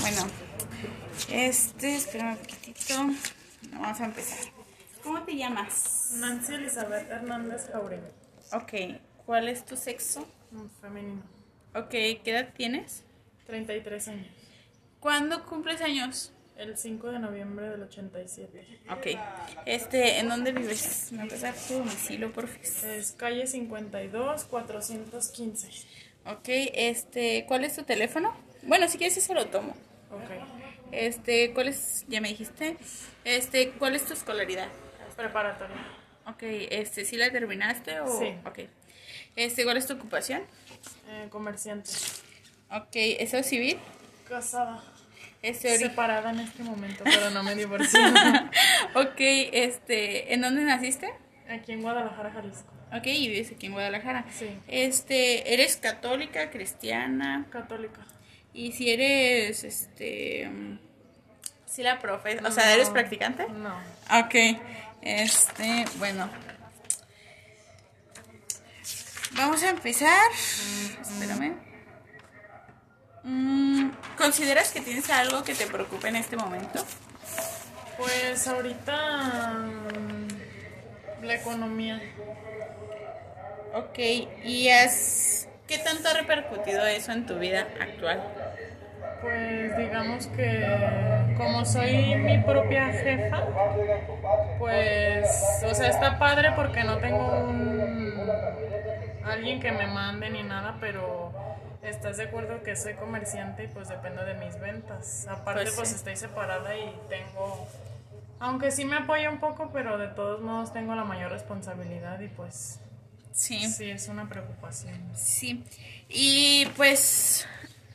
Bueno, este, espera un poquitito. Vamos a empezar. ¿Cómo te llamas? Nancy Elizabeth Hernández Jauregui. Ok, ¿cuál es tu sexo? Femenino. Ok, ¿qué edad tienes? 33 años. ¿Cuándo cumples años? El 5 de noviembre del 87. Ok, este, ¿en dónde vives? ¿Me puedes dar tu domicilio, por favor? Es calle 52, 415. Ok, este, ¿cuál es tu teléfono? Bueno, si quieres ese lo tomo. Ok. Este, ¿cuál es? Ya me dijiste. Este, ¿cuál es tu escolaridad? Preparatoria. Ok, este, ¿sí la terminaste o? Sí. Ok. Este, ¿cuál es tu ocupación? Eh, comerciante. Ok, ¿eso civil? Casada. Este, Separada en este momento, pero no me divorcié. ok, este, ¿en dónde naciste? Aquí en Guadalajara, Jalisco. Ok, y vives aquí en Guadalajara. Sí. Este, ¿eres católica, cristiana? Católica. Y si eres, este, sí la profe, o sea, ¿eres No. practicante? No. Ok, este, bueno. Vamos a empezar. Espérame. Mm, ¿Consideras que tienes algo que te preocupe en este momento? Pues ahorita mm, la economía. Ok, ¿y has, qué tanto ha repercutido eso en tu vida actual? Pues digamos que como soy mi propia jefa, pues, o sea, está padre porque no tengo un alguien que me mande ni nada, pero estás de acuerdo que soy comerciante y pues dependo de mis ventas. Aparte Pues pues, sí. estoy separada y tengo, aunque sí me apoya un poco, pero de todos modos tengo la mayor responsabilidad y pues Sí, sí. sí es una preocupación. Y pues,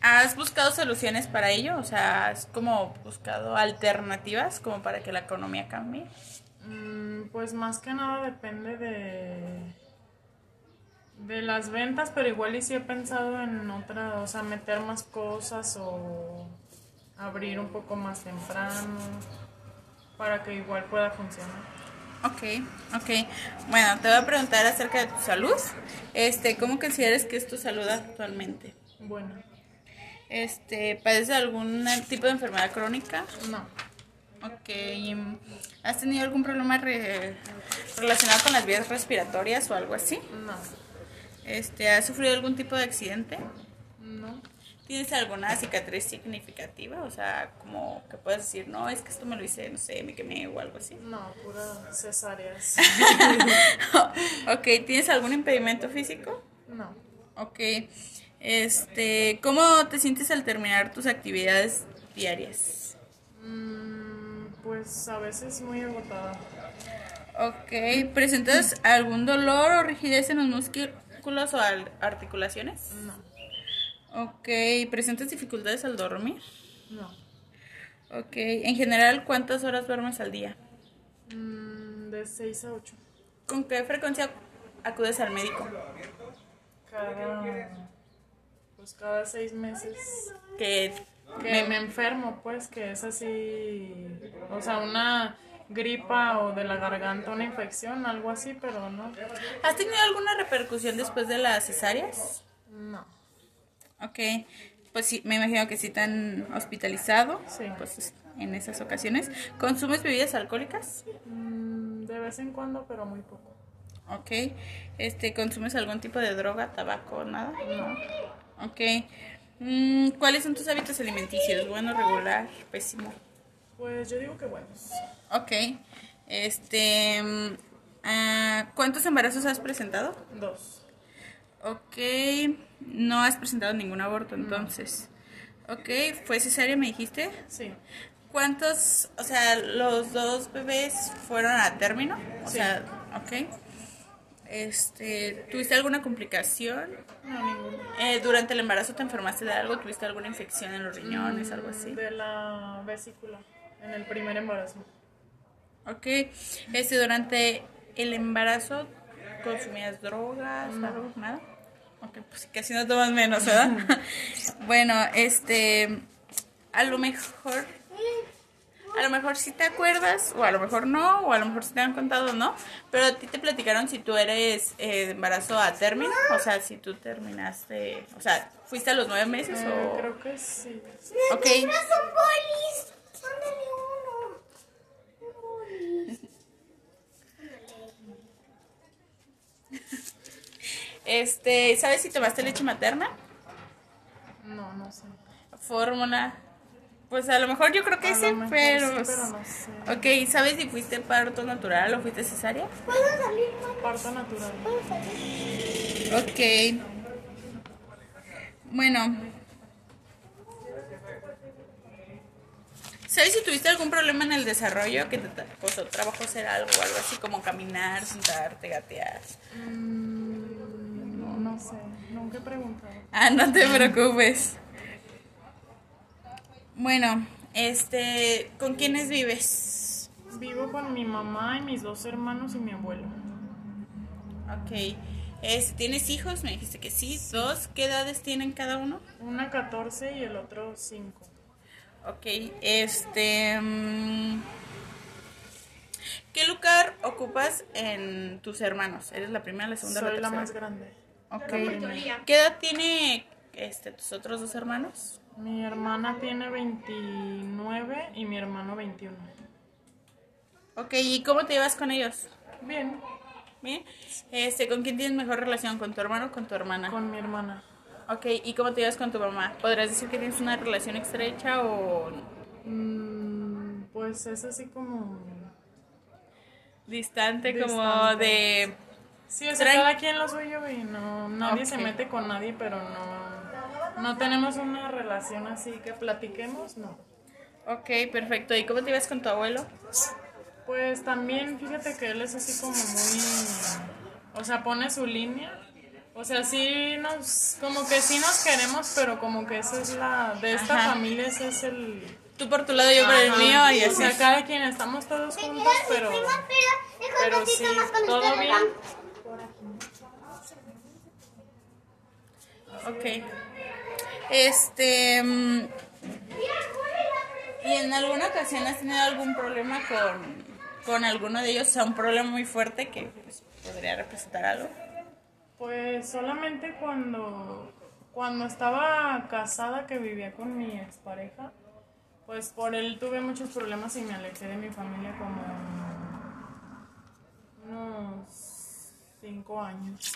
¿has buscado soluciones para ello? O sea, ¿has como buscado alternativas como para que la economía cambie? Mm, Pues más que nada depende de de las ventas, pero igual y sí he pensado en otra, o sea, meter más cosas o abrir un poco más temprano para que igual pueda funcionar. Ok, ok. Bueno, te voy a preguntar acerca de tu salud. Este, ¿cómo consideras que es tu salud actualmente? Bueno, Este, ¿padeces de algún tipo de enfermedad crónica? no, Ok. ¿Has tenido algún problema re- relacionado con las vías respiratorias o algo así? no, Este, ¿has sufrido algún tipo de accidente? no, ¿Tienes alguna cicatriz significativa? O sea, como que puedes decir, no, es que esto me lo hice, no sé, me quemé o algo así. no, puras cesáreas. ok, ¿tienes algún impedimento físico? No, Ok. Este, ¿cómo te sientes al terminar tus actividades diarias? Mm, pues a veces muy agotada. Ok, ¿presentas algún dolor o rigidez en los músculos o articulaciones? No, Ok, ¿presentas dificultades al dormir? no, Ok, en general, ¿cuántas horas duermes al día? Mm, de 6 a 8. ¿Con qué frecuencia acudes al médico? cada pues cada seis meses Que que me enfermo pues que es así o sea una gripa o de la garganta una infección algo así pero no ¿Has tenido alguna repercusión después de las cesáreas? no Ok, pues sí, me imagino que sí han hospitalizado. Sí. Pues en esas ocasiones. ¿Consumes bebidas alcohólicas? Mm, de vez en cuando pero muy poco Ok. Este, ¿consumes algún tipo de droga, tabaco, nada? no Ok. Mm, ¿Cuáles son tus hábitos alimenticios? ¿Bueno, regular, pésimo? pues yo digo que bueno Ok. Este, mm, ah, ¿cuántos embarazos has presentado? dos Ok. No has presentado ningún aborto, entonces. Ok, ¿fue cesárea, me dijiste? sí ¿Cuántos, o sea, los dos bebés fueron a término? O Sí. sea, ok. Este, ¿tuviste alguna complicación? no ninguno Eh, ¿Durante el embarazo te enfermaste de algo? ¿Tuviste alguna infección en los riñones, algo así? de la vesícula en el primer embarazo Ok. Este, ¿durante el embarazo consumías drogas, No. algo? ¿Nada? Ok, pues casi no tomas menos, ¿verdad? bueno, este, a lo mejor a lo mejor sí te acuerdas, o a lo mejor no, o a lo mejor sí te han contado no, pero a ti te platicaron si tú eres eh, de embarazo a término, o sea, si tú terminaste, o sea, fuiste a los nueve meses Eh, o... creo que sí. Ok, son bolis. Uno. Un bolis. este, ¿sabes si tomaste leche materna? No, no sé. Fórmula. Pues a lo mejor yo creo que sí, pero... sí, pero no sé. Ok, ¿sabes si fuiste parto natural o fuiste cesárea? ¿Puedo salir, mamá? Parto natural. ¿Puedo salir? Ok. Bueno. ¿Sabes si tuviste algún problema en el desarrollo que te costó trabajo hacer algo algo así como caminar, sentarte, gatear? Mm, no, sé. Nunca he preguntado. Ah, no te preocupes. Bueno, este, ¿con quiénes vives? Vivo con mi mamá y mis dos hermanos y mi abuelo. Ok. Este, ¿Tienes hijos? Me dijiste que sí. ¿Dos? ¿Qué edades tienen cada uno? Una 14 y el otro 5. Ok, este... mm, ¿Qué lugar ocupas en tus hermanos? ¿Eres la primera, la segunda, Soy la la tercera? más grande. Ok. ¿Qué edad tiene este, tus otros dos hermanos? Mi hermana tiene 29 y mi hermano 21. Ok, ¿y cómo te llevas con ellos? Bien, Bien. Este, ¿Con quién tienes mejor relación? ¿Con tu hermano o con tu hermana? con mi hermana. Ok, ¿y cómo te llevas con tu mamá? ¿Podrías decir que tienes una relación estrecha o Mm, pues es así como... distante, como de... Sí, o sea, cada quien lo suyo y no, nadie se mete con nadie, pero no, no tenemos una relación así que platiquemos, no. Ok, perfecto. ¿Y cómo te llevas con tu abuelo? Pues también, fíjate que él es así como muy, o sea, pone su línea. O sea, sí nos, como que sí nos queremos, pero como que esa es la, de esta Ajá. familia ese es el... Tú por tu lado, yo por el mío y O así. sea, cada quien estamos todos juntos, pero, pero sí, todo bien. Ok. Este. mm, ¿Y en alguna ocasión has tenido algún problema con, con alguno de ellos? O sea, un problema muy fuerte que pues, podría representar algo. Pues solamente cuando, cuando estaba casada que vivía con mi expareja, pues por él tuve muchos problemas y me alejé de mi familia como unos cinco años.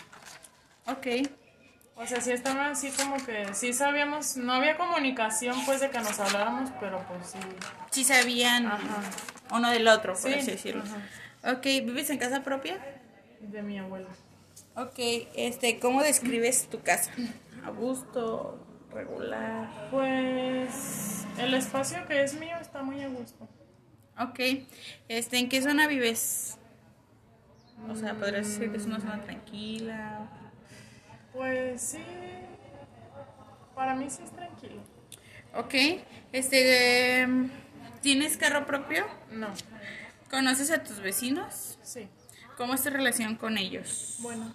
Ok. O sea, sí estaba así como que, sí sabíamos, no había comunicación pues de que nos habláramos, pero pues sí. Sí sabían Ajá. uno del otro, por Sí, así decirlo. ajá. Ok, ¿vives en casa propia? De mi abuela. Ok, este, ¿cómo describes tu casa? ¿A gusto? ¿Regular? Pues el espacio que es mío está muy a gusto. Ok, este, ¿en qué zona vives? O sea, podrías decir que es una zona tranquila. Pues sí, para mí sí es tranquilo. Ok, este, em, ¿tienes carro propio? No, ¿Conoces a tus vecinos? sí, ¿Cómo es tu relación con ellos? bueno,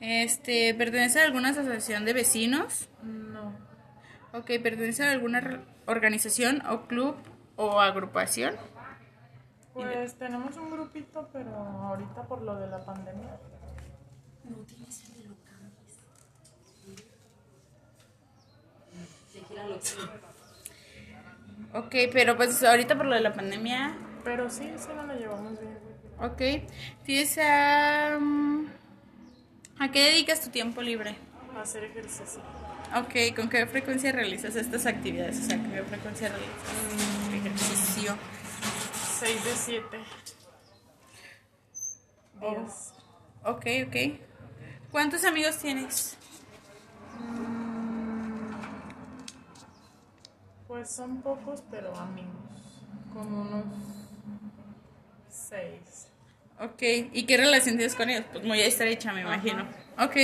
Este, ¿pertenece a alguna asociación de vecinos? no, Ok, ¿pertenece a alguna organización o club o agrupación? pues tenemos un grupito, pero ahorita por lo de la pandemia. Ok, pero pues ahorita por lo de la pandemia, Pero sí, sí nos la llevamos bien. ok. ¿Tienes a... mm, ¿A qué dedicas tu tiempo libre? Hacer ejercicio. Ok, ¿con qué frecuencia realizas estas actividades? O sea, ¿con qué frecuencia realizas ejercicio? 6 de 7 Oh. Ok, ok. ¿Cuántos amigos tienes? Pues son pocos, pero amigos. Como unos 6. Ok, ¿y qué relación tienes con ellos? Pues muy estrecha, me imagino. Ok,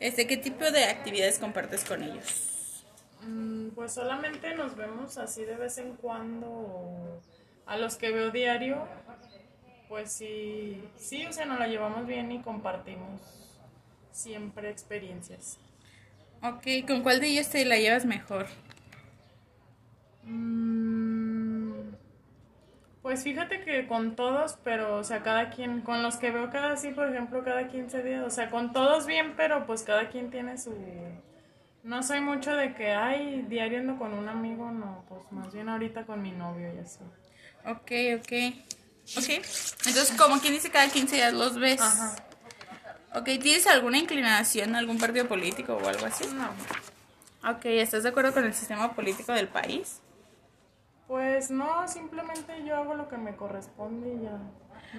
este, ¿qué tipo de actividades compartes con ellos? Mm, Pues solamente nos vemos así de vez en cuando. A los que veo diario, pues sí, sí, o sea, nos la llevamos bien y compartimos siempre experiencias. Ok, ¿con cuál de ellos te la llevas mejor? Mm, Pues fíjate que con todos, pero, o sea, cada quien, con los que veo cada sí, por ejemplo, cada 15 días, o sea, con todos bien, pero pues cada quien tiene su... No soy mucho de que, ay, diario ando con un amigo, no, pues más bien ahorita con mi novio y así. Ok, ok. Ok. Entonces, como quien dice, cada 15 días los ves. Ajá. Ok, ¿tienes alguna inclinación a algún partido político o algo así? No. Ok, ¿estás de acuerdo con el sistema político del país? Pues no, simplemente yo hago lo que me corresponde y ya.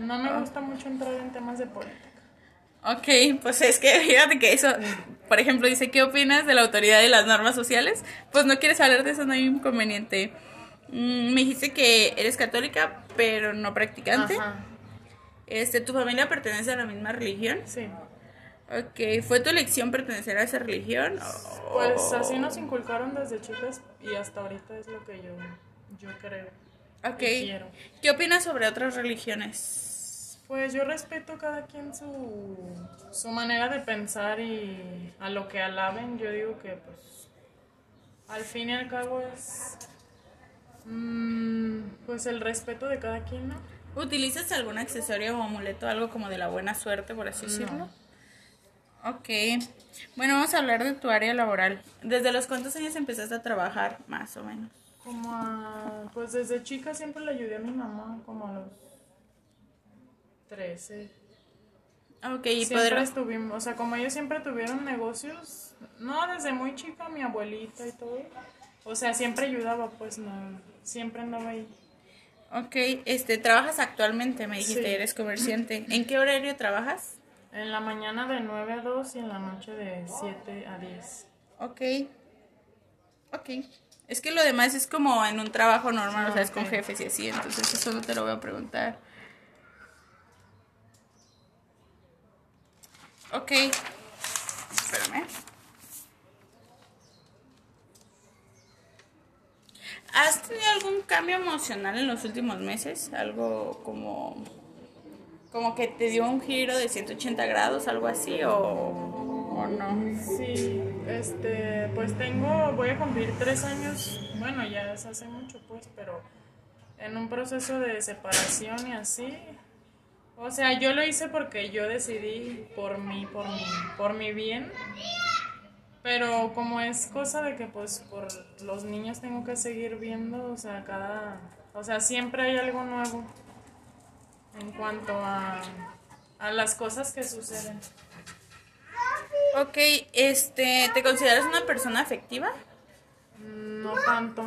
No me gusta mucho entrar en temas de política. Ok, pues es que fíjate que eso, por ejemplo, dice, ¿qué opinas de la autoridad de las normas sociales? Pues no quieres hablar de eso, no hay inconveniente. Mm, me dijiste que eres católica, pero no practicante. Ajá. Este, ¿tu familia pertenece a la misma religión? Sí. Ok, ¿fue tu elección pertenecer a esa religión? Pues así nos inculcaron desde chicas y hasta ahorita es lo que yo, yo creo. Ok. ¿Qué opinas sobre otras religiones? Pues yo respeto cada quien su, su manera de pensar y a lo que alaben, yo digo que pues al fin y al cabo es mm, pues el respeto de cada quien, ¿no? ¿Utilizas algún accesorio o amuleto, algo como de la buena suerte, por así decirlo? Ok. Bueno, vamos a hablar de tu área laboral. ¿Desde los cuántos años empezaste a trabajar, más o menos? Como a, pues desde chica siempre le ayudé a mi mamá, como a los 13. Ok, y siempre estuvimos, o sea, como ellos siempre tuvieron negocios, no, desde muy chica, mi abuelita y todo. O sea, siempre ayudaba, pues no, siempre andaba ahí. Ok, este, trabajas actualmente, me dijiste, Sí. eres comerciante. ¿En qué horario trabajas? En la mañana de 9 a 2 y en la noche de 7 a 10. Ok. Ok. Es que lo demás es como en un trabajo normal, o sea, es con jefes y así, entonces eso no te lo voy a preguntar. Ok. Espérame. ¿Has tenido algún cambio emocional en los últimos meses? Algo como como que te dio un giro de 180 grados, algo así o, o no. Sí, este, pues tengo, voy a cumplir tres años, bueno, ya es hace mucho, pues, pero en un proceso de separación y así. O sea, yo lo hice porque yo decidí por mí, por mi, por mi bien. Pero como es cosa de que pues por los niños tengo que seguir viendo, o sea, cada, o sea, siempre hay algo nuevo en cuanto a, a las cosas que suceden. Ok, este, ¿te consideras una persona afectiva? No tanto.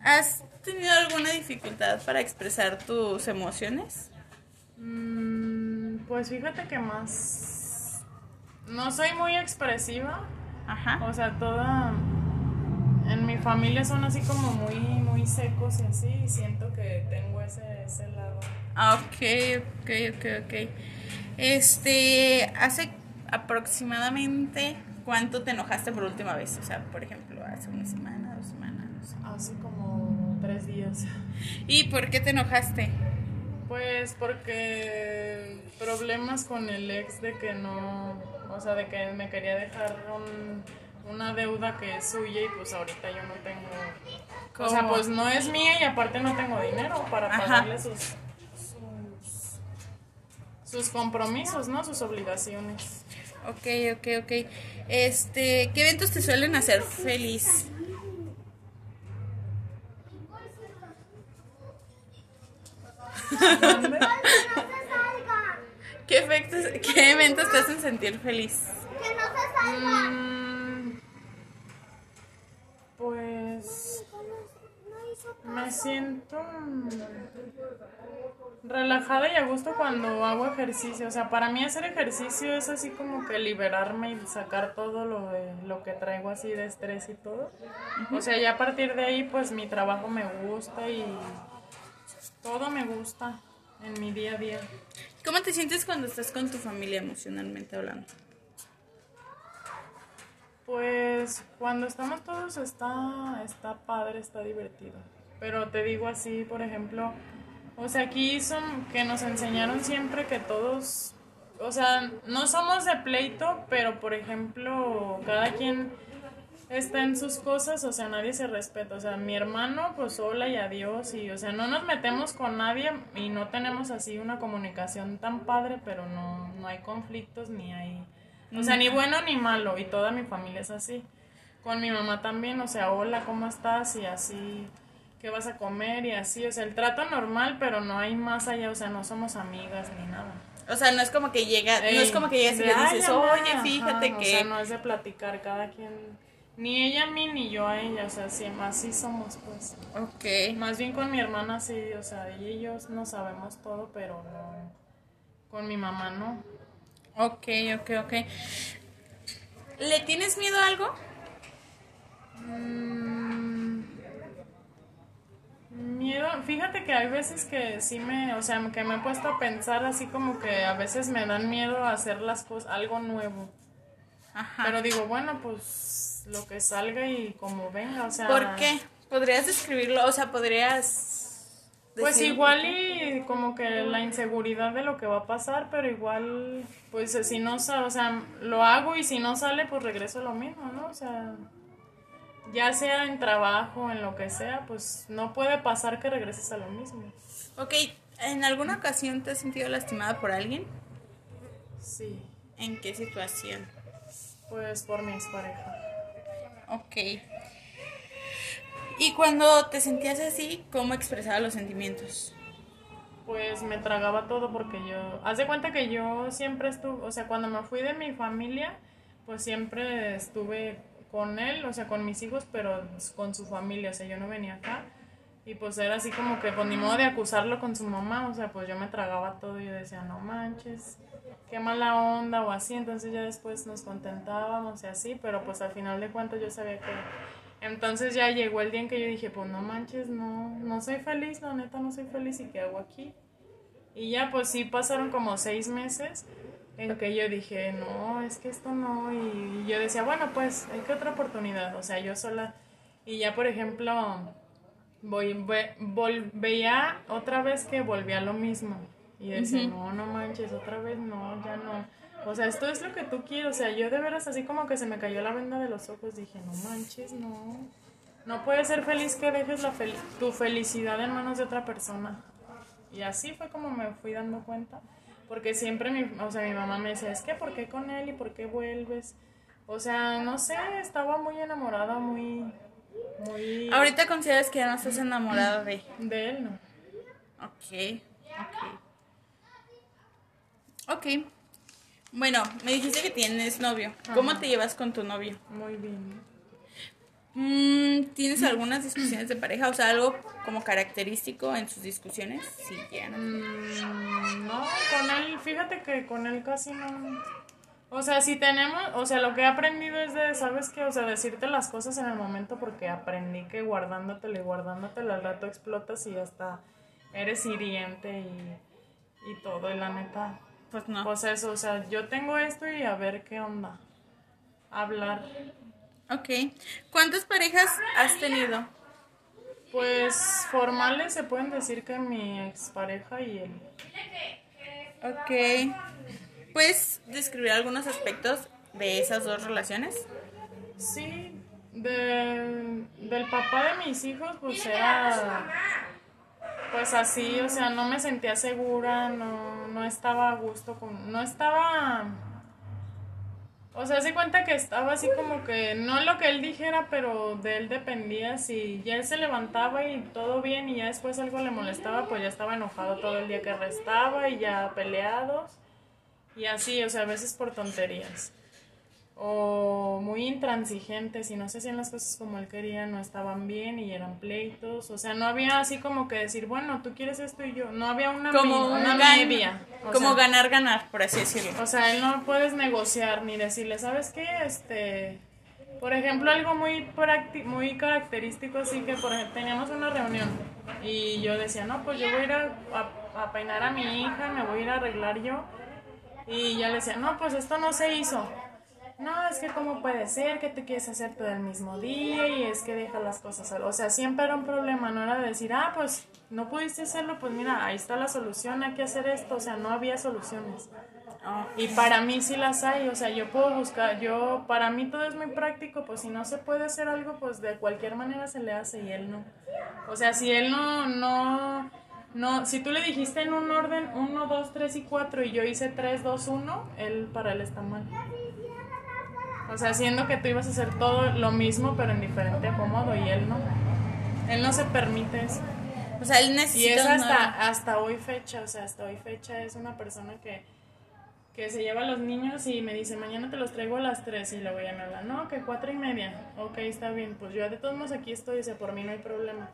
¿Has tenido alguna dificultad para expresar tus emociones? Mm, pues fíjate que más... No soy muy expresiva. Ajá. O sea, toda... En mi familia son así como muy, muy secos y así. Y siento que tengo ese, ese lado. Ok, ok, ok, ok. Este, hace aproximadamente cuánto te enojaste por última vez? O sea, por ejemplo, hace una semana, dos semanas, no sé. Hace como tres días. ¿Y por qué te enojaste? Pues porque problemas con el ex de que no, o sea, de que me quería dejar un- una deuda que es suya y pues ahorita yo no tengo, o sea, ¿Cómo? pues no es mía y aparte no tengo dinero para Ajá. pagarle sus, sus compromisos, ¿no? Sus obligaciones. Ok, ok, ok. Este, ¿qué eventos te suelen hacer feliz? ¡No se salga! ¿Qué, efectos, ¿Qué eventos te hacen sentir feliz? ¡Que no se salga! Mm, pues No hizo Me siento relajada y a gusto cuando hago ejercicio. O sea, para mí hacer ejercicio es así como que liberarme y sacar todo lo, de, lo que traigo así de estrés y todo. O sea, ya a partir de ahí pues mi trabajo me gusta y todo me gusta en mi día a día. ¿Cómo te sientes cuando estás con tu familia emocionalmente hablando? Pues cuando estamos todos está, está padre, está divertido. Pero te digo así, por ejemplo, o sea, aquí son que nos enseñaron siempre que todos, o sea, no somos de pleito, pero por ejemplo, cada quien está en sus cosas, o sea, nadie se respeta. O sea, mi hermano, pues hola y adiós. Y, o sea, no nos metemos con nadie y no tenemos así una comunicación tan padre, pero no, no hay conflictos ni hay. O sea, ni bueno ni malo. Y toda mi familia es así. Con mi mamá también, o sea, hola, ¿cómo estás? Y así, ¿qué vas a comer? Y así, o sea, el trato normal, pero no hay más allá, o sea, no somos amigas ni nada. O sea, no es como que llega, no es como que llegas y le "Ay, dices, mamá", oye, fíjate ajá, que... O sea, no es de platicar, cada quien. Ni ella a mí, ni yo a ella, o sea, sí, así somos, pues. Ok. Más bien con mi hermana sí, o sea, ella y yo no sabemos todo, pero no. Con mi mamá no. Ok, ok, ok. ¿Le tienes miedo a algo? Mm, Miedo, fíjate que hay veces que sí me, o sea, que me he puesto a pensar así como que a veces me dan miedo a hacer las cosas, algo nuevo. Ajá. Pero digo, bueno, pues lo que salga y como venga, o sea. ¿Por qué? ¿Podrías describirlo? O sea, podrías... Pues igual y como que la inseguridad de lo que va a pasar, pero igual, pues si no sale, o sea, lo hago y si no sale, pues regreso a lo mismo, ¿no? O sea, ya sea en trabajo, en lo que sea, pues no puede pasar que regreses a lo mismo. Ok, ¿en alguna ocasión te has sentido lastimada por alguien? Sí, ¿En qué situación? pues por mi expareja. Ok. Y cuando te sentías así, ¿cómo expresaba los sentimientos? Pues me tragaba todo porque yo, haz de cuenta que yo siempre estuve, o sea, cuando me fui de mi familia, pues siempre estuve con él, o sea, con mis hijos, pero con su familia, o sea, yo no venía acá. Y pues era así como que, pues ni modo de acusarlo con su mamá, o sea, pues yo me tragaba todo y yo decía, no manches, qué mala onda o así, entonces ya después nos contentábamos y así, pero pues al final de cuentas yo sabía que... Entonces ya llegó el día en que yo dije, pues no manches, no, no soy feliz, la neta no soy feliz y qué hago aquí. Y ya pues sí pasaron como seis meses en que yo dije, no, es que esto no, y yo decía, bueno, pues hay que otra oportunidad, o sea, yo sola, y ya por ejemplo, voy, ve- vol- veía otra vez que volvía lo mismo, y decía, no, no manches, otra vez no, ya no, o sea, esto es lo que tú quieres, o sea, yo de veras así como que se me cayó la venda de los ojos, dije, no manches, no, no puedes ser feliz que dejes la fel- tu felicidad en manos de otra persona. Y así fue como me fui dando cuenta. Porque siempre mi, o sea, mi mamá me decía, es que ¿por qué con él y por qué vuelves? O sea, no sé, estaba muy enamorada, muy, muy... Ahorita consideras que ya no estás enamorada de... De él, no. Ok, ok. Ok. Bueno, me dijiste que tienes novio. ¿Cómo te llevas con tu novio? Muy bien. Mm, ¿Tienes algunas discusiones de pareja? O sea, algo como característico en sus discusiones. Sí, ya no. Mm, no, con él, fíjate que con él casi no... O sea, si tenemos, o sea, lo que he aprendido es de, ¿sabes qué? O sea, decirte las cosas en el momento porque aprendí que guardándotelo y guardándotelo al rato explotas y hasta eres hiriente y, y todo, y la neta. Pues no. Pues eso, o sea, yo tengo esto y a ver qué onda. Hablar. Ok. ¿Cuántas parejas has tenido? Pues formales se pueden decir que mi expareja y él. Ok. ¿Puedes describir algunos aspectos de esas dos relaciones? Sí, del, del papá de mis hijos, pues era pues así, o sea, no me sentía segura, no, no estaba a gusto con, no estaba, o sea, se cuenta que estaba así como que, no lo que él dijera, pero de él dependía, si ya él se levantaba y todo bien y ya después algo le molestaba, pues ya estaba enojado todo el día que restaba y ya peleados. Y así, o sea, a veces por tonterías o muy intransigentes y no se hacían las cosas como él quería, no estaban bien y eran pleitos, o sea, no había así como que decir, bueno, tú quieres esto y yo, no había una, Como, me- una gan- media. o como sea, ganar, ganar, por así decirlo. o sea, él no puedes negociar ni decirle, ¿sabes qué? Este, por ejemplo, algo muy muy característico, así que, por ejemplo, teníamos una reunión y yo decía, no, pues yo voy a ir a, a- a peinar a mi hija, me voy a ir a arreglar yo. Y ya le decía, no, pues esto no se hizo. No, es que cómo puede ser que te quieres hacer todo el mismo día y es que deja las cosas. O sea, siempre era un problema, no era de decir, ah, pues no pudiste hacerlo, pues mira, ahí está la solución, hay que hacer esto. O sea, no había soluciones. Ah, Y para mí sí las hay, o sea, yo puedo buscar, yo, para mí todo es muy práctico, pues si no se puede hacer algo, pues de cualquier manera se le hace y él no. O sea, si él no, no, no, si tú le dijiste en un orden 1, 2, 3 y 4 y yo hice 3, 2, 1, él, para él está mal. O sea, siendo que tú ibas a hacer todo lo mismo, pero en diferente acomodo y él no. Él no se permite eso. O sea, él Y necesita es una- hasta, hasta hoy fecha, o sea, hasta hoy fecha es una persona que, que se lleva a los niños y me dice, mañana te los traigo a las 3 y le voy a me habla, no, que cuatro y media, ok, está bien, pues yo de todos modos aquí estoy, o sea, por mí no hay problema.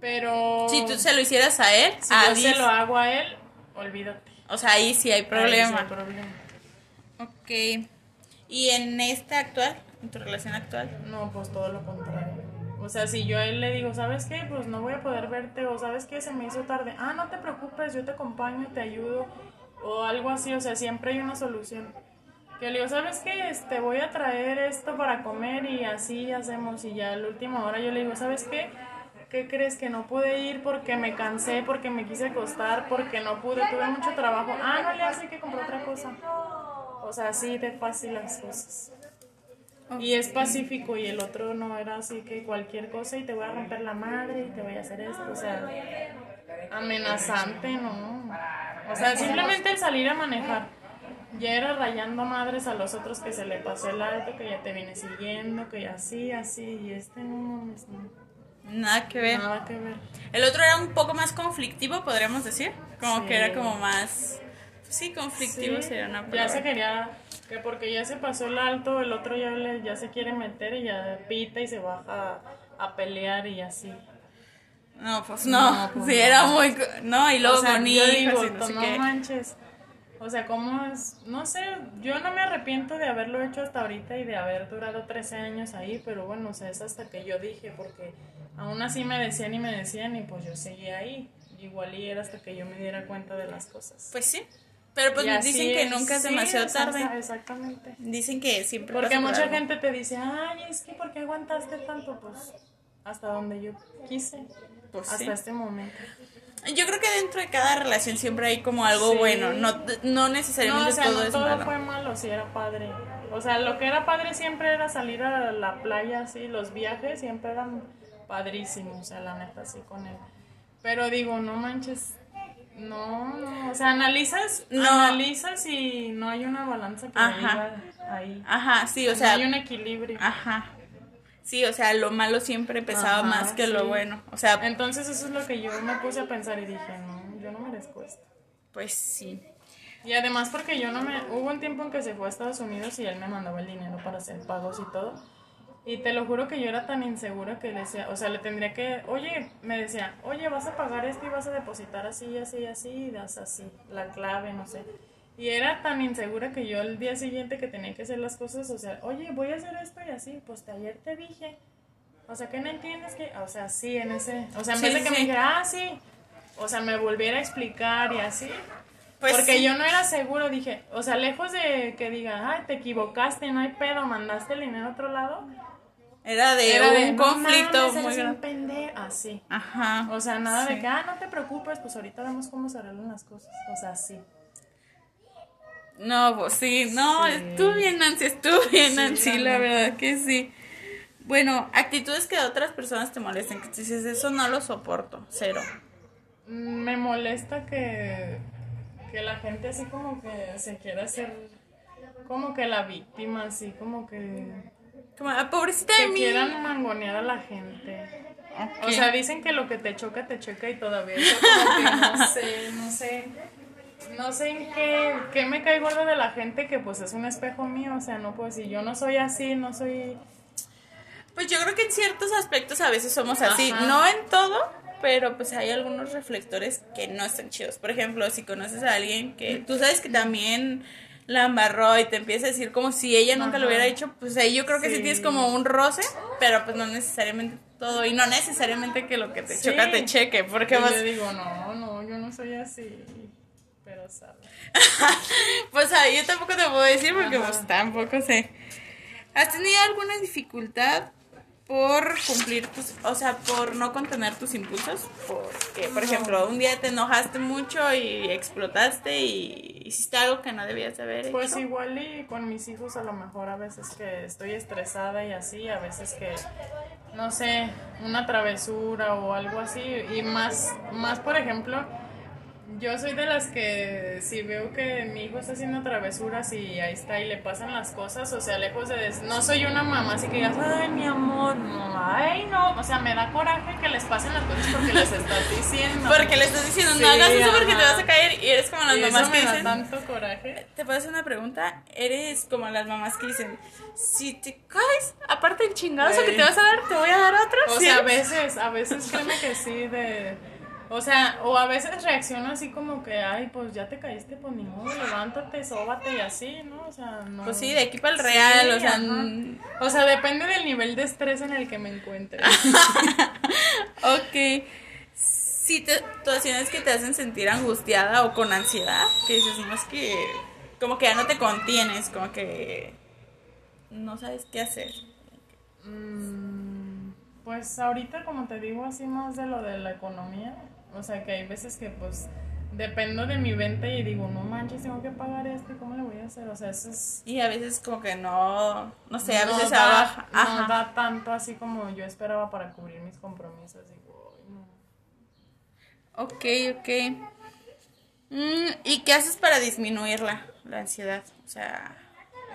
Pero Si tú se lo hicieras a él, si a yo se Liz, lo hago a él, olvídate. o sea, ahí sí hay Ahí problema. sí hay problema. Ok. ¿Y en esta actual, en tu relación actual? No, pues todo lo contrario. O sea, si yo a él le digo, ¿sabes qué? Pues no voy a poder verte, o ¿sabes qué? Se me hizo tarde. Ah, no te preocupes, yo te acompaño, te ayudo, o algo así, o sea, siempre hay una solución. Que le digo, ¿sabes qué? Este, voy a traer esto para comer y así hacemos. Y ya a la última hora yo le digo, ¿sabes qué? ¿Qué crees que no pude ir porque me cansé, porque me quise acostar, porque no pude, tuve mucho trabajo? Ah, no le hace que compré otra cosa. O sea, así de fácil las cosas. Y es pacífico y el otro no era así que cualquier cosa y te voy a romper la madre y te voy a hacer esto, o sea, amenazante, ¿no? O sea, simplemente el salir a manejar. Ya era rayando madres a los otros que se le pasó el alto, que ya te viene siguiendo, que así, así, y este no mames, no. Nada que ver. Nada que ver. El otro era un poco más conflictivo, podríamos decir. Como Sí. que era como más... Sí, conflictivo Sí, sería una ya palabra. se quería, que porque ya se pasó el alto, el otro ya, le, ya se quiere meter y ya pita y se baja a, a pelear y así. No, pues no. No, pues sí, no. era muy... No, y luego o sea, con yo hijos digo, y no sé no qué. manches. O sea, ¿cómo es? No sé, yo no me arrepiento de haberlo hecho hasta ahorita y de haber durado 13 años ahí, pero bueno, o sea, es hasta que yo dije, porque aún así me decían y me decían y pues yo seguía ahí. Igual y era hasta que yo me diera cuenta de las cosas. Pues sí. Pero pues así dicen que nunca es sí, demasiado exacta- tarde. Exactamente. Dicen que siempre Porque mucha algo. gente te dice, ay, es que ¿por qué aguantaste tanto? Pues hasta donde yo quise, Pues hasta sí. este momento. Yo creo que dentro de cada relación siempre hay como algo Sí. bueno. No, no No, necesariamente o sea, todo no es todo malo. fue malo, sí era padre. O sea, lo que era padre siempre era salir a la playa, así, los viajes siempre eran padrísimos, o sea, la neta, sí, con él. Pero digo, no manches, no, no, o sea, analizas, No. analizas y no hay una balanza que Ajá. ahí. Ajá, sí, o sea... no hay un equilibrio. Ajá. Sí, o sea, lo malo siempre pesaba Ajá, más que lo bueno. O sea, Entonces eso es lo que yo me puse a pensar y dije, no, yo no merezco esto. pues sí. Y además porque yo no me... Hubo un tiempo en que se fue a Estados Unidos y él me mandaba el dinero para hacer pagos y todo. Y te lo juro que yo era tan insegura que le decía, o sea, le tendría que, oye, me decía, oye, vas a pagar esto y vas a depositar así, así, así, y das así, la clave, no sé. Y era tan insegura que yo el día siguiente que tenía que hacer las cosas, o sea, oye, voy a hacer esto y así, pues ayer te dije. O sea, que no entiendes que, o sea, sí, en ese, o sea, en Sí, vez de que sí. me dijera, ah, sí, o sea, me volviera a explicar y así, Pues porque sí. yo no era seguro, dije, o sea, lejos de que diga, ay, te equivocaste, no hay pedo, mandaste el dinero a otro lado. Era de Era un "No conflicto muy grande. pendejo", Así. Ajá. O sea, nada Sí. de que, ah, no te preocupes, pues ahorita vemos cómo se arreglan las cosas. O sea, sí. No, pues sí, no, Sí. estuvo bien Nancy, estuvo bien Sí, Nancy, la verdad que sí. Bueno, actitudes que otras personas te molesten, que tú dices, eso no lo soporto, cero. Me molesta que, que la gente así como que se quiera hacer como que la víctima, así como que, Como, ah, pobrecita de que mí. quieran mangonear a la gente. O sea, dicen que lo que te choca, te choca y todavía yo como que no sé, no sé. No sé en qué, qué me cae gordo de la gente que pues es un espejo mío, o sea, no pues si yo no soy así, no soy... Pues yo creo que en ciertos aspectos a veces somos así, Ajá. no en todo, pero pues hay algunos reflectores que no están chidos. Por ejemplo, si conoces a alguien que tú sabes que también la embarró y te empieza a decir como si ella nunca lo Ajá. hubiera hecho, pues ahí yo creo que sí. Sí. tienes como un roce, pero pues no necesariamente todo y no necesariamente que lo que te Sí. choca te cheque, porque vas, yo digo, no, no, yo no soy así, pero sabes. pues ahí yo tampoco te puedo decir porque Ajá. pues tampoco sé. ¿Has tenido alguna dificultad por cumplir tus, o sea, por no contener tus impulsos, porque, por ejemplo, un día te enojaste mucho y explotaste y hiciste algo que no debías de haber Pues hecho. igual y con mis hijos a lo mejor a veces que estoy estresada y así, a veces que, no sé, una travesura o algo así. Y más, más por ejemplo, yo soy de las que si veo que mi hijo está haciendo travesuras y ahí está y le pasan las cosas, o sea, lejos de... des- No soy una mamá así que digas, ay, mi amor, no, ay, no. O sea, me da coraje que les pasen las cosas porque les estás diciendo. Porque le estás diciendo, Sí, no hagas eso porque te vas a caer y eres como las Y mamás eso que me da dicen... tanto coraje. Te puedo hacer una pregunta. Eres como las mamás que dicen, si te caes, aparte del chingazo que te vas a dar, te voy a dar otro. O ¿sí? sea, a veces, a veces créeme que sí, de... O sea, o a veces reacciono así como que, ay, pues ya te caíste, pues ni modo, levántate, sóbate y así, ¿no? O sea, no... Pues sí, de aquí para el real, o sea, n- O sea, depende del nivel de estrés en el que me encuentre. ok. Situaciones que te hacen sentir angustiada o con ansiedad, que dices, no es que, como que ya no te contienes, como que no sabes qué hacer. Mm, pues ahorita, como te digo, así más de lo de la economía. O sea, que hay veces que pues dependo de mi venta y digo, no manches, tengo que pagar esto cómo le voy a hacer. O sea, eso es... Y a veces como que no, no sé, a no veces da, abajo. no Ajá. da tanto así como yo esperaba para cubrir mis compromisos. Digo, "Ay, no". Ok, ok. Mm, ¿Y qué haces para disminuirla, la ansiedad? O sea,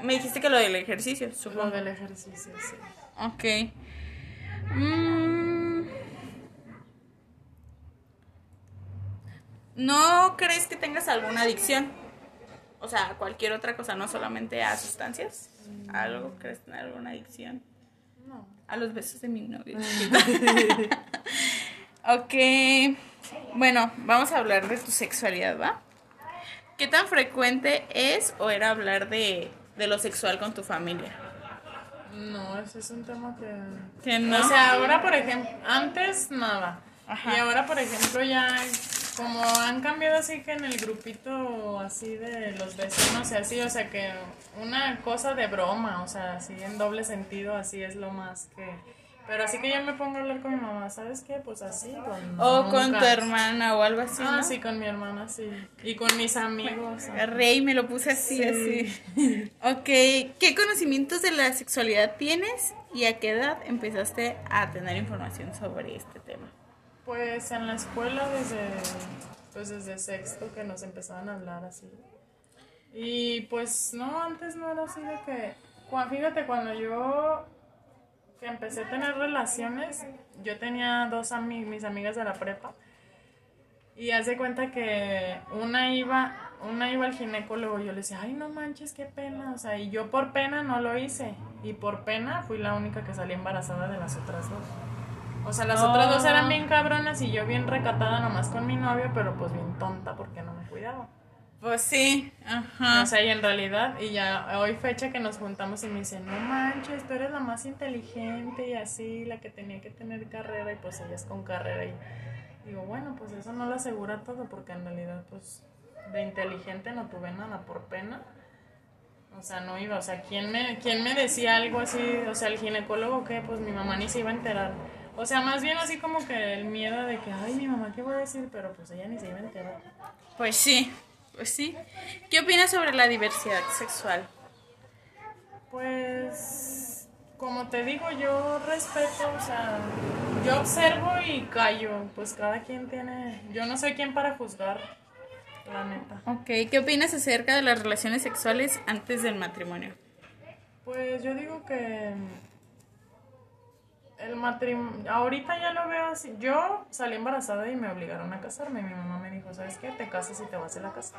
me dijiste que lo del ejercicio, Lo supongo. del ejercicio, sí. Ok. Mm. ¿No crees que tengas alguna adicción? O sea, cualquier otra cosa, no solamente a sustancias. ¿Algo? ¿Crees tener alguna adicción? No. A los besos de mi novio. ok. Bueno, vamos a hablar de tu sexualidad, ¿va? ¿Qué tan frecuente es o era hablar de, de lo sexual con tu familia? No, ese es un tema que... Que no. O sea, ahora, por ejemplo, antes nada. Ajá. Y ahora, por ejemplo, ya como han cambiado así que en el grupito así de los vecinos y así, o sea que una cosa de broma, o sea, así en doble sentido, así es lo más que... Pero así que yo me pongo a hablar con mi mamá, ¿sabes qué? Pues así, con... O con tu hermana o algo así, Ah, ¿no? sí, con mi hermana, sí. Y con mis amigos. Rey, me lo puse así, Sí. así. Ok, ¿qué conocimientos de la sexualidad tienes y a qué edad empezaste a tener información sobre este tema? Pues en la escuela desde, pues desde sexto que nos empezaban a hablar así. Y pues no, antes no era así de que, fíjate, cuando yo que empecé a tener relaciones, yo tenía dos ami mis amigas de la prepa. Y haz de cuenta que una iba, una iba al ginecólogo y yo le decía, ay no manches, qué pena. O sea, y yo por pena no lo hice. Y por pena fui la única que salí embarazada de las otras dos. O sea, las otras dos eran bien cabronas y yo bien recatada nomás con mi novio, pero pues bien tonta porque no me cuidaba. Pues sí, ajá. O sea, y en realidad, y ya hoy fecha que nos juntamos y me dicen, no manches, tú eres la más inteligente y así, la que tenía que tener carrera y pues ella es con carrera y digo, bueno, pues eso no lo asegura todo porque en realidad pues de inteligente no tuve nada por pena. O sea, no iba, o sea, ¿quién me, quién me decía algo así? O sea, el ginecólogo, ¿qué? Pues mi mamá ni se iba a enterar. O sea, más bien así como que el miedo de que, ay, mi mamá, ¿qué voy a decir? Pero pues ella ni se iba a enterar. Pues sí, pues sí. ¿Qué opinas sobre la diversidad sexual? Pues, como te digo, yo respeto, o sea, yo observo y callo, pues cada quien tiene, yo no soy quien para juzgar, la neta. Ok, ¿qué opinas acerca de las relaciones sexuales antes del matrimonio? Pues yo digo que el matrimonio, ahorita ya lo veo así, yo salí embarazada y me obligaron a casarme, mi mamá me dijo, ¿sabes qué? Te casas y te vas a la casa.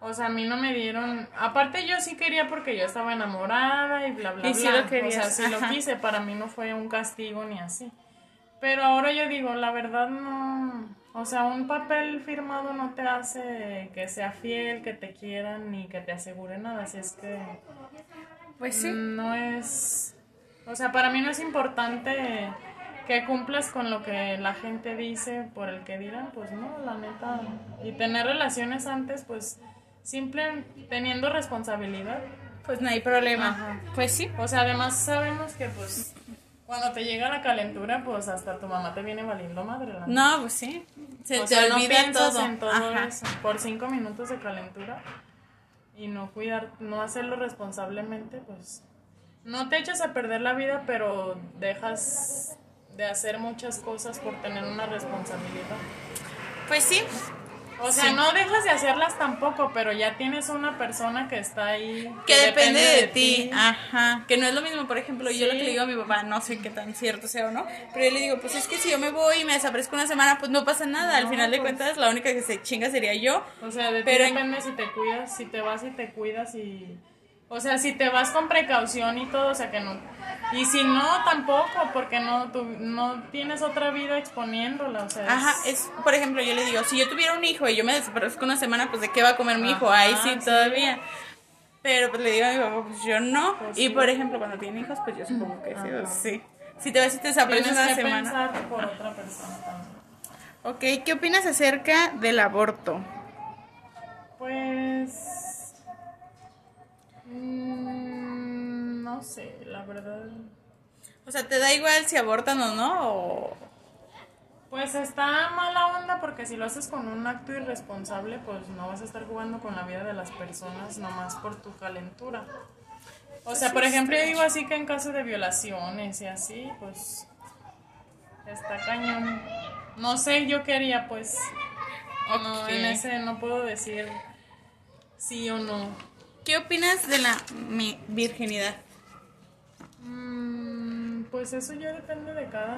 O sea, a mí no me dieron. Aparte, yo sí quería porque yo estaba enamorada y bla, bla, Y sí lo querías, O sea, sí ajá. lo quise. Para mí no fue un castigo ni así. Pero ahora yo digo, la verdad no. O sea, un papel firmado no te hace que sea fiel, que te quieran ni que te asegure nada. Así es que Pues sí. no es. O sea, para mí no es importante que cumplas con lo que la gente dice por el que dirán, pues no, la neta. Y tener relaciones antes, pues simple teniendo responsabilidad. Pues no hay problema. Ajá. Pues sí. O sea, además sabemos que pues Cuando te llega la calentura, pues hasta tu mamá te viene valiendo madre. la No, pues sí. Se o te sea, no olvida piensas todo. en todo eso por cinco minutos de calentura y no cuidar, no hacerlo responsablemente, pues no te echas a perder la vida, pero dejas de hacer muchas cosas por tener una responsabilidad. Pues sí. O sea, no dejas de hacerlas tampoco, pero ya tienes una persona que está ahí. Que depende de ti. Ajá. Que no es lo mismo, por ejemplo, yo lo que le digo a mi papá, no sé qué tan cierto sea o no, pero yo le digo, pues es que si yo me voy y me desaparezco una semana, pues no pasa nada. Al final de pues. cuentas, la única que se chinga sería yo. O sea, de Pero ti en- depende si te cuidas, si te vas y te cuidas y... O sea, si te vas con precaución y todo, o sea que no... Y si no, tampoco, porque no, tú, no tienes otra vida exponiéndola, o sea... Ajá, es, por ejemplo, yo le digo, si yo tuviera un hijo y yo me desaparezco una semana, pues de qué va a comer mi hijo, Ajá, ahí sí, sí. todavía. Pero pues le digo a mi papá, pues yo no. Pues, y sí. por ejemplo, cuando tiene hijos, pues yo supongo que sí, pues, sí. Si te vas y te desapareces Tienes una que semana. pensar por otra persona también. Ok, ¿qué opinas acerca del aborto? Pues... no sé, la verdad... O sea, ¿te da igual si abortan o no? O... Pues está mala onda porque si lo haces con un acto irresponsable, pues no vas a estar jugando con la vida de las personas nomás por tu calentura. O sea, por ejemplo, yo digo así que en caso de violaciones y así, pues está cañón. No sé, yo quería pues no, Ok. en ese no puedo decir sí o no. ¿Qué opinas de la mi virginidad? Pues eso ya depende de cada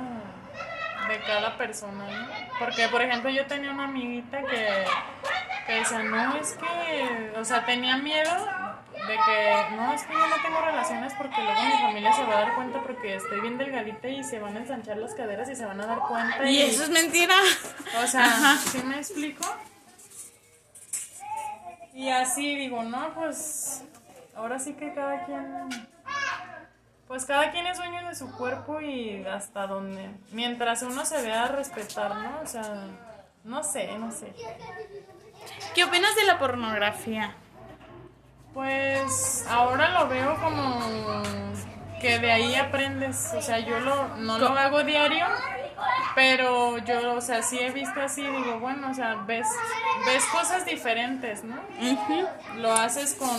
de cada persona, ¿no? Porque por ejemplo yo tenía una amiguita que, que decía, no, es que, o sea, tenía miedo de que, no, es que yo no tengo relaciones porque luego mi familia se va a dar cuenta porque estoy bien delgadita y se van a ensanchar las caderas y se van a dar cuenta. Y eso es mentira. O sea, Ajá. ¿sí me explico? Y así digo, no, pues ahora sí que cada quien, pues cada quien es dueño de su cuerpo y hasta donde, mientras uno se vea a respetar, ¿no? O sea, no sé, no sé. ¿Qué opinas de la pornografía? Pues ahora lo veo como que de ahí aprendes, o sea, yo lo, no lo hago diario, pero yo, o sea, sí he visto así, digo, bueno, o sea, ves, ves cosas diferentes, ¿no? Lo haces con,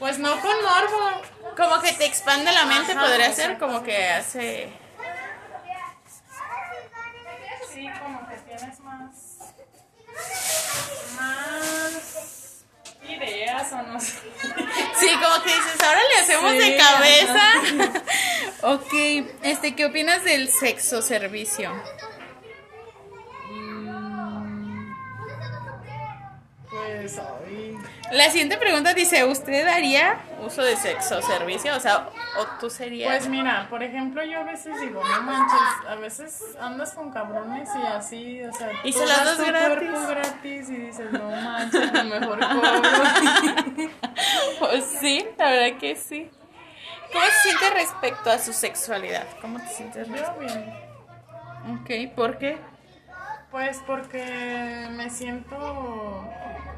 pues no con morbo, Como que te expande la mente, Ajá, podría ser como que hace... sí, como que tienes más, más ideas o no sé. Sí, como que dices, ahora le hacemos de cabeza. ok, este, ¿qué opinas del sexo servicio? Ay, La siguiente pregunta dice, ¿usted haría uso de sexo servicio? O sea, ¿o tú serías? Pues mira, por ejemplo, yo a veces digo, no manches, a veces andas con cabrones y así, o sea, Y se las das gratis. cuerpo gratis y dices, no manches, a lo mejor cobro. Pues sí, la verdad que sí. ¿Cómo se siente respecto a su sexualidad? ¿Cómo te sientes? Yo bien, Ok, ¿por qué? pues porque me siento,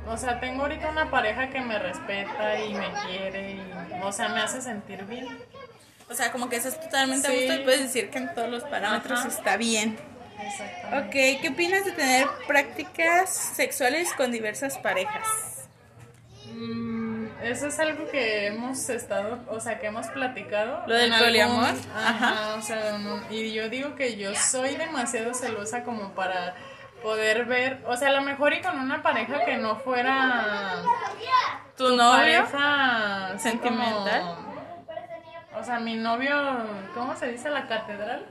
o sea, tengo ahorita una pareja que me respeta y me quiere y, o sea, me hace sentir bien. O sea, como que estás totalmente a Sí. gusto y puedes decir que en todos los parámetros Ajá. está bien. Exactamente. Ok, ¿qué opinas de tener prácticas sexuales con diversas parejas? Mm, Eso es algo que hemos estado, o sea, que hemos platicado. ¿Lo del poliamor? Ajá, Ajá. o sea, no- y yo digo que yo soy demasiado celosa como para poder ver, o sea, a lo mejor y con una pareja que no fuera ¿Tu novio? pareja ¿Sentimental? como- o sea, mi novio, ¿cómo se dice? La catedral.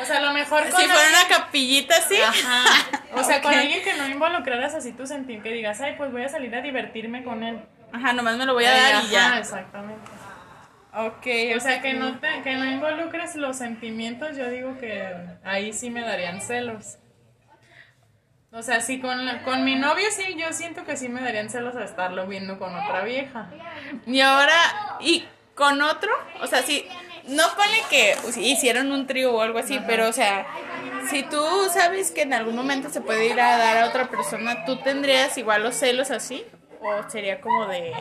O sea, a lo mejor Si con fuera alguien- una capillita así. Ajá. O sea, con alguien que no involucraras así tu sentir, que digas, ay, pues voy a salir a divertirme con él. Ajá, nomás me lo voy a dar y ya. exactamente. Ok, O sea, que no, te, que no involucres los sentimientos, yo digo que ahí sí me darían celos. O sea, sí, con, la- con mi novio sí, yo siento que sí me darían celos a estarlo viendo con otra vieja. Y ahora, y con otro, o sea, si, no ponle que hicieron un trío o algo así, pero o sea, si tú sabes que en algún momento se puede ir a dar a otra persona, ¿tú tendrías igual los celos así? ¿O sería como de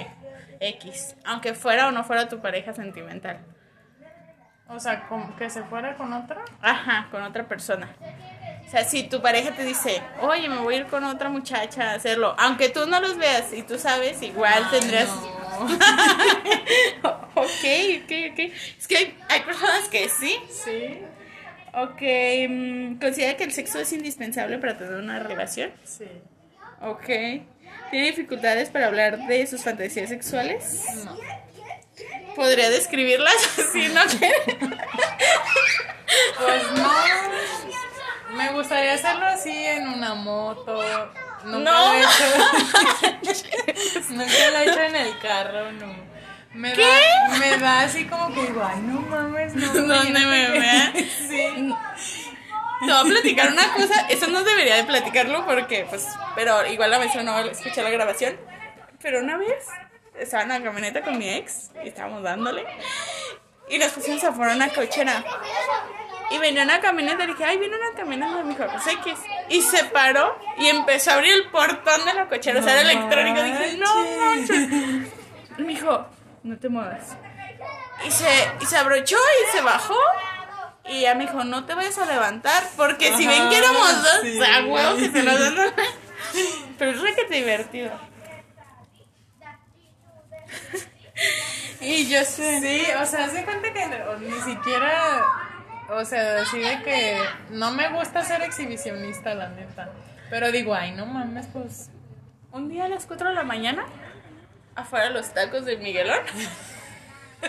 X? Aunque fuera o no fuera tu pareja sentimental. O sea, con- que se fuera con otra. Ajá, con otra persona. O sea, si tu pareja te dice, oye, me voy a ir con otra muchacha a hacerlo, aunque tú no los veas y tú sabes, igual Ay, tendrías... no. ok, ok, ok. Es que hay, hay personas que sí. Sí, Ok, mm, ¿considera que el sexo es indispensable para tener una relación? sí. Ok. ¿Tiene dificultades para hablar de sus fantasías sexuales? No. ¿Podría describirlas si no quiere? Pues no. Me gustaría hacerlo así en una moto. Nunca No. lo he hecho. Nunca lo he hecho en el carro, no. Me ¿Qué? Da, me da así como que digo, ay, no mames, no. ¿Dónde me vea? Sí. Te voy a platicar una cosa, eso no debería de platicarlo porque, pues, pero igual a veces no escuché la grabación. Pero una vez estaba en la camioneta con mi ex y estábamos dándole y nos pusimos afuera una cochera. Y venía una camioneta y dije, ay, viene una camioneta, me dijo, X. Y se paró y empezó a abrir el portón de la cochera, o sea, era electrónico. Dije, no manches. me dijo, no te muevas. Y se, y se abrochó y se bajó. Y ella me dijo, no te vayas a levantar, porque si ven que éramos dos, sí. a huevo que se nos dan. Pero es requete divertido. y yo sé. Sí, o sea, hace cuenta que no- ni siquiera, o sea, así de que no me gusta ser exhibicionista, la neta. Pero digo, ay, no mames, pues. Un día a las 4 de la mañana, afuera de los tacos de Miguelón.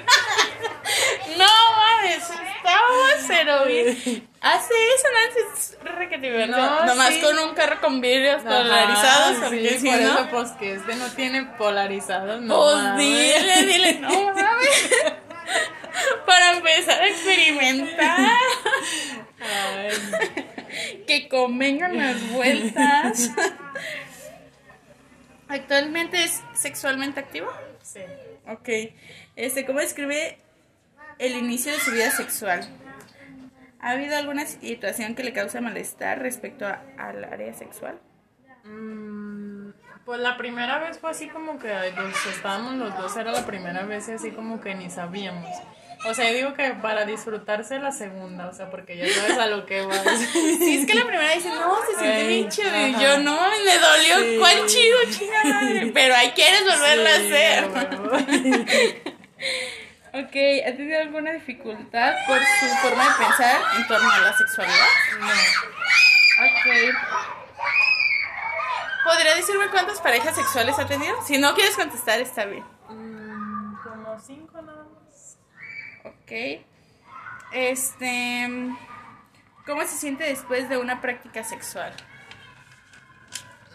no mames, estábamos cero bien. Hace eso, Nancy, es requete. No, Nomás sí. con un carro con vidrios ajá, polarizados, sí, porque si por no. eso, pues que este no tiene polarizados, no. Pues mames. dile, dile, no mames. Para empezar a experimentar. Ay, Que convengan las vueltas. ¿Actualmente es sexualmente activo? sí. Ok. Este, ¿cómo describe el inicio de su vida sexual? ¿Ha habido alguna situación que le causa malestar respecto a- al área sexual? Mm, Pues la primera vez fue así como que los, estábamos los dos, era la primera vez y así como que ni sabíamos. O sea, yo digo que para disfrutarse la segunda, o sea, porque ya sabes a lo que vas. Sí, es que la primera dice, no, se siente bien chido. Yo, no, me dolió, Sí. cuán chido, chinga madre. Pero ahí quieres volverlo a Sí, hacer. huevo. Ok, ¿ha tenido alguna dificultad por su forma de pensar en torno a la sexualidad? No. Ok. ¿Podría decirme cuántas parejas sexuales ha tenido? Si no quieres contestar, está bien. Mm, como cinco nada más. Ok. Este. ¿Cómo se siente después de una práctica sexual?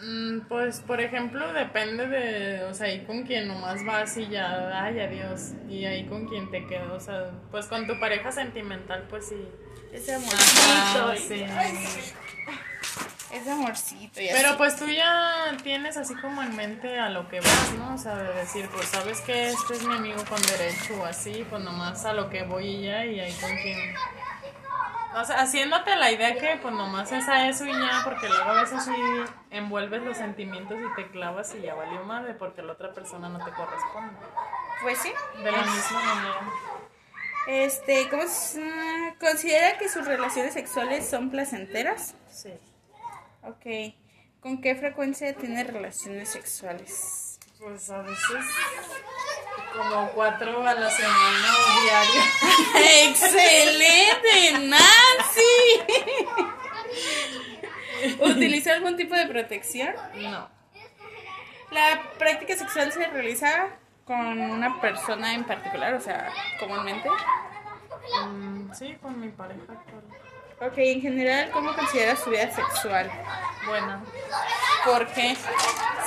Mm, Pues, por ejemplo, depende de, o sea, ahí con quien nomás vas y ya, ay, adiós, y ahí con quien te quedas, o sea, pues con tu pareja sentimental, pues sí. Ese amorcito. sí. Ese amorcito. Y Pero así. pues tú ya tienes así como en mente a lo que vas, ¿no? O sea, de decir, pues sabes que este es mi amigo con derecho o así, pues nomás a lo que voy y ya, y ahí con quien... O sea, haciéndote la idea que pues nomás es a eso y ya, porque luego a veces sí envuelves los sentimientos y te clavas y ya valió madre porque la otra persona no te corresponde. Pues sí. De la misma manera. Este, ¿cómo ah, considera que sus relaciones sexuales son placenteras? Sí. Ok. ¿Con qué frecuencia tiene relaciones sexuales? Pues a veces como cuatro a la semana o diario. ¡Excelente, Nancy! ¿Utiliza algún tipo de protección? No. La práctica sexual se realiza con una persona en particular, o sea, comúnmente. Mm, sí, con mi pareja actual. Ok, en general, ¿cómo considera su vida sexual? Bueno, ¿Por qué?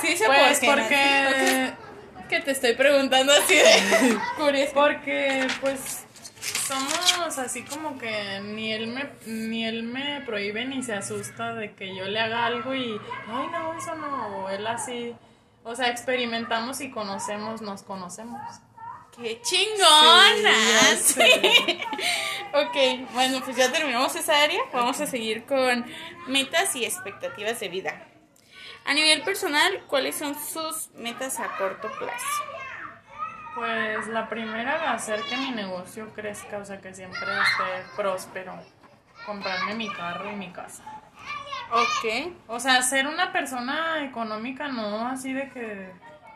Sí, se pues qué, porque. Que te estoy preguntando así de curioso. porque pues somos así como que ni él me ni él me prohíbe ni se asusta de que yo le haga algo y ay no eso no o él así o sea experimentamos y conocemos nos conocemos ¡Qué chingona! Sí, sé. ok, bueno, pues ya terminamos esa área. Vamos a seguir con metas y expectativas de vida. A nivel personal, ¿cuáles son sus metas a corto plazo? Pues la primera, hacer que mi negocio crezca, o sea, que siempre esté próspero. Comprarme mi carro y mi casa. Ok. O sea, ser una persona económica, no así de que.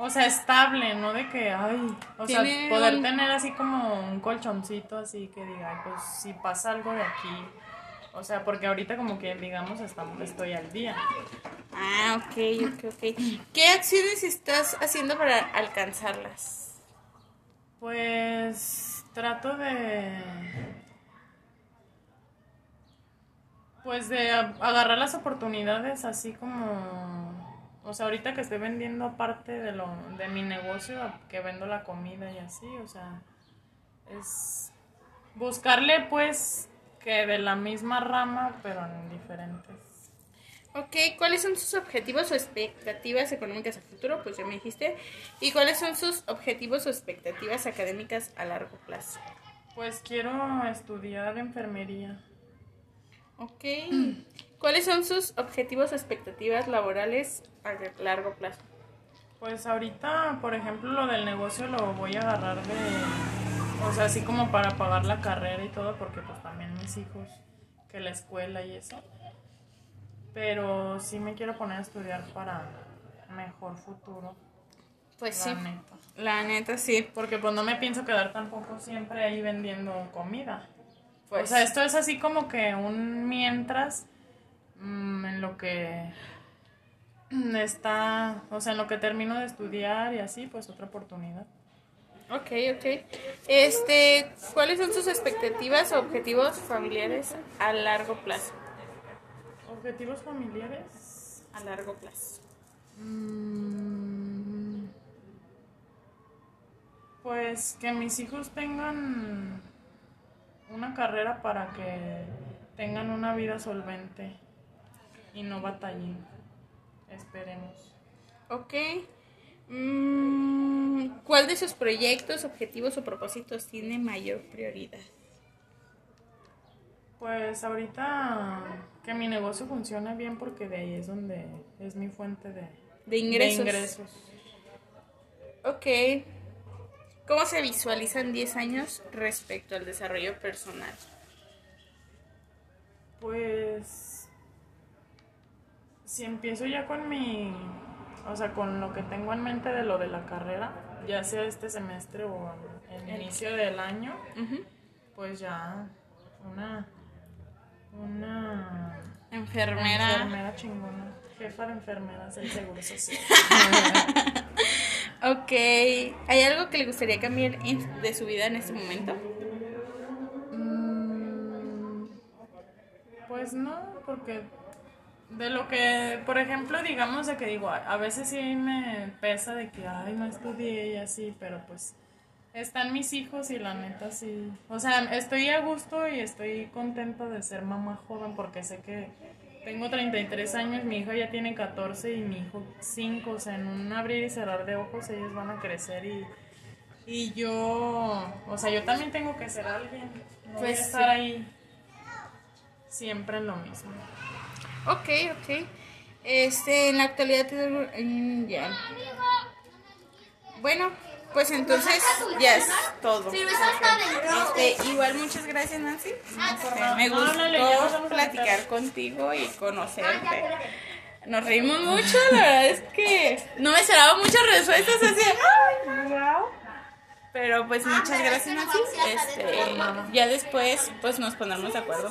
O sea, estable, no de que, ay. O sea, poder un- tener así como un colchoncito, así que diga, ay, pues si pasa algo de aquí. O sea, porque ahorita, como que digamos, estamos, estoy al día. Ah, ok, ok, ok. ¿Qué acciones estás haciendo para alcanzarlas? Pues trato de. Pues de agarrar las oportunidades así como. O sea, ahorita que estoy vendiendo aparte de lo de mi negocio, que vendo la comida y así, o sea, es buscarle pues que de la misma rama, pero en diferentes. Ok, ¿cuáles son sus objetivos o expectativas económicas a futuro? Pues ya me dijiste. ¿Y cuáles son sus objetivos o expectativas académicas a largo plazo? Pues quiero estudiar enfermería. Ok. ¿Cuáles son sus objetivos expectativas laborales a largo plazo? Pues ahorita, por ejemplo, lo del negocio lo voy a agarrar de, o sea, así como para pagar la carrera y todo, porque pues también mis hijos, que la escuela y eso. Pero sí me quiero poner a estudiar para mejor futuro, Pues la sí. neta. La neta sí. Porque pues no me pienso quedar tampoco siempre ahí vendiendo comida. Pues o sea, esto es así como que un mientras mm, en lo que está, o sea, en lo que termino de estudiar y así, pues otra oportunidad. Ok, ok. Este, ¿cuáles son sus expectativas o objetivos familiares a largo plazo? Objetivos familiares. A largo plazo. Mm, Pues que mis hijos tengan una carrera para que tengan una vida solvente y no batallen. Esperemos. Ok. Mm, ¿Cuál de sus proyectos, objetivos o propósitos tiene mayor prioridad? Pues ahorita que mi negocio funcione bien porque de ahí es donde es mi fuente de, De ingresos. de ingresos. Ok. ¿Cómo se visualizan 10 años respecto al desarrollo personal? Pues si empiezo ya con mi, o sea, con lo que tengo en mente de lo de la carrera, ya sea este semestre o en el inicio del año, pues ya una una Enfermera. enfermera chingona, jefa de enfermeras del Seguro Social. Ok. ¿Hay algo que le gustaría cambiar de su vida en este momento? Mm, Pues no, porque de lo que, por ejemplo, digamos de que digo, a veces sí me pesa de que, ay, no estudié y así, pero pues están mis hijos y la neta sí. O sea, estoy a gusto y estoy contenta de ser mamá joven porque sé que tengo 33 años, mi hija ya tiene 14 y mi hijo 5, o sea, en un abrir y cerrar de ojos ellos van a crecer y... Y yo, o sea, yo también tengo que ser alguien. No voy a Pues estar sí. ahí siempre en lo mismo. Ok, ok. Este, en la actualidad ya. Bueno, pues entonces ya es todo. Este, igual muchas gracias Nancy. Este, me gustó platicar contigo y conocerte. Nos reímos mucho, la verdad es que no me esperaba muchas respuestas así. Pero pues muchas gracias Nancy. Este, ya después pues nos pondremos de acuerdo